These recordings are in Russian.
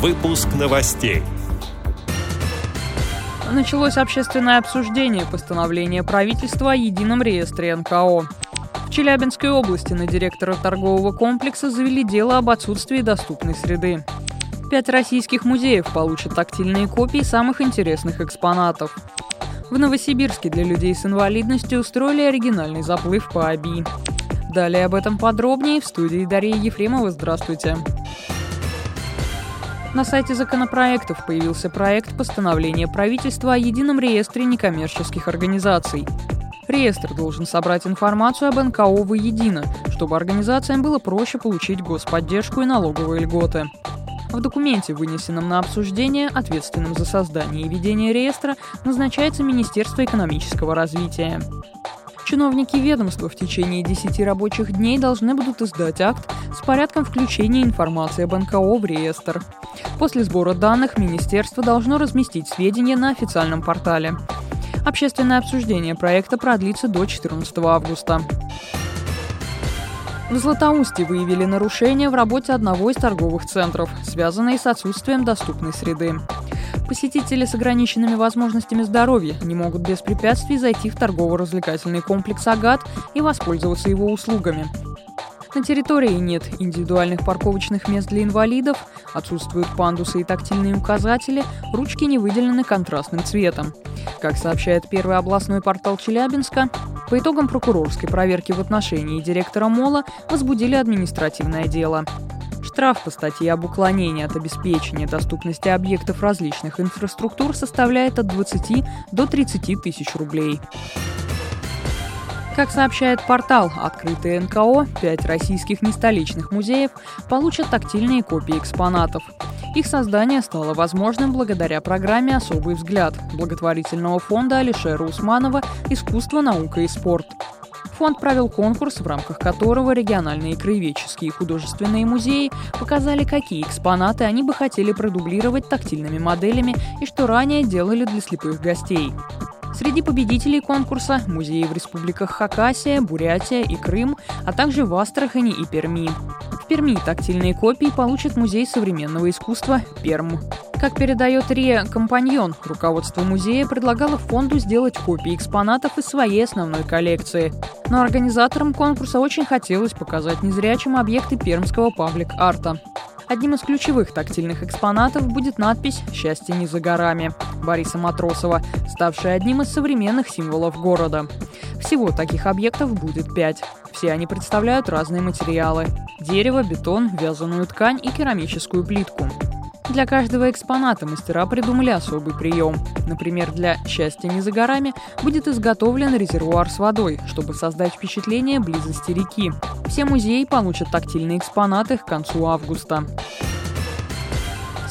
Выпуск новостей. Началось общественное обсуждение постановления правительства о едином реестре НКО. В Челябинской области на директора торгового комплекса завели дело об отсутствии доступной среды. Пять российских музеев получат тактильные копии самых интересных экспонатов. В Новосибирске для людей с инвалидностью устроили оригинальный заплыв по АБИ. Далее об этом подробнее в студии Дарья Ефремова. Здравствуйте. На сайте законопроектов появился проект постановления правительства о едином реестре некоммерческих организаций. Реестр должен собрать информацию об НКО воедино, чтобы организациям было проще получить господдержку и налоговые льготы. В документе, вынесенном на обсуждение, ответственным за создание и ведение реестра, назначается Министерство экономического развития. Чиновники ведомства в течение 10 рабочих дней должны будут издать акт с порядком включения информации об НКО в реестр. После сбора данных министерство должно разместить сведения на официальном портале. Общественное обсуждение проекта продлится до 14 августа. В Златоусте выявили нарушения в работе одного из торговых центров, связанные с отсутствием доступной среды. Посетители с ограниченными возможностями здоровья не могут без препятствий зайти в торгово-развлекательный комплекс «Агат» и воспользоваться его услугами. На территории нет индивидуальных парковочных мест для инвалидов, отсутствуют пандусы и тактильные указатели, ручки не выделены контрастным цветом. Как сообщает первый областной портал Челябинска, по итогам прокурорской проверки в отношении директора МОЛа возбудили административное дело. Штраф по статье об уклонении от обеспечения доступности объектов различных инфраструктур составляет от 20 до 30 тысяч рублей. Как сообщает портал «Открытые НКО», пять российских нестоличных музеев получат тактильные копии экспонатов. Их создание стало возможным благодаря программе «Особый взгляд» благотворительного фонда Алишера Усманова «Искусство, наука и спорт». Фонд провел конкурс, в рамках которого региональные краеведческие и художественные музеи показали, какие экспонаты они бы хотели продублировать тактильными моделями и что ранее делали для слепых гостей. Среди победителей конкурса – музеи в республиках Хакасия, Бурятия и Крым, а также в Астрахани и Перми. Перми тактильные копии получит Музей современного искусства «Перм». Как передает РИА «Компаньон», руководство музея предлагало фонду сделать копии экспонатов из своей основной коллекции. Но организаторам конкурса очень хотелось показать незрячим объекты пермского паблик-арта. Одним из ключевых тактильных экспонатов будет надпись «Счастье не за горами» Бориса Матросова, ставшая одним из современных символов города. Всего таких объектов будет пять. Все они представляют разные материалы – дерево, бетон, вязаную ткань и керамическую плитку. Для каждого экспоната мастера придумали особый прием. Например, для «Счастья не за горами» будет изготовлен резервуар с водой, чтобы создать впечатление близости реки. Все музеи получат тактильные экспонаты к концу августа.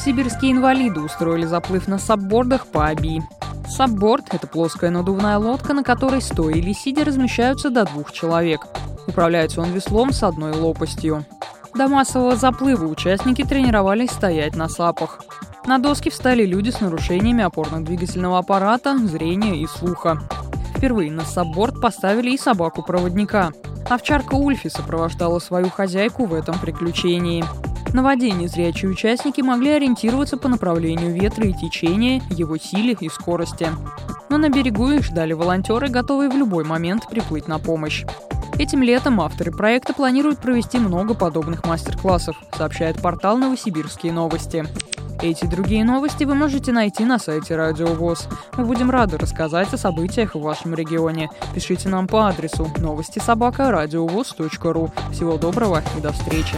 Сибирские инвалиды устроили заплыв на саббордах по Аби. Сабборд – это плоская надувная лодка, на которой стоя или сидя размещаются до двух человек. Управляется он веслом с одной лопастью. До массового заплыва участники тренировались стоять на сапах. На доски встали люди с нарушениями опорно-двигательного аппарата, зрения и слуха. Впервые на сабборд поставили и собаку-проводника. Овчарка Ульфи сопровождала свою хозяйку в этом приключении. На воде незрячие участники могли ориентироваться по направлению ветра и течения, его силе и скорости. Но на берегу их ждали волонтеры, готовые в любой момент приплыть на помощь. Этим летом авторы проекта планируют провести много подобных мастер-классов, сообщает портал «Новосибирские новости». Эти и другие новости вы можете найти на сайте Радио ВОЗ. Мы будем рады рассказать о событиях в вашем регионе. Пишите нам по адресу новости собака ру. Всего доброго и до встречи.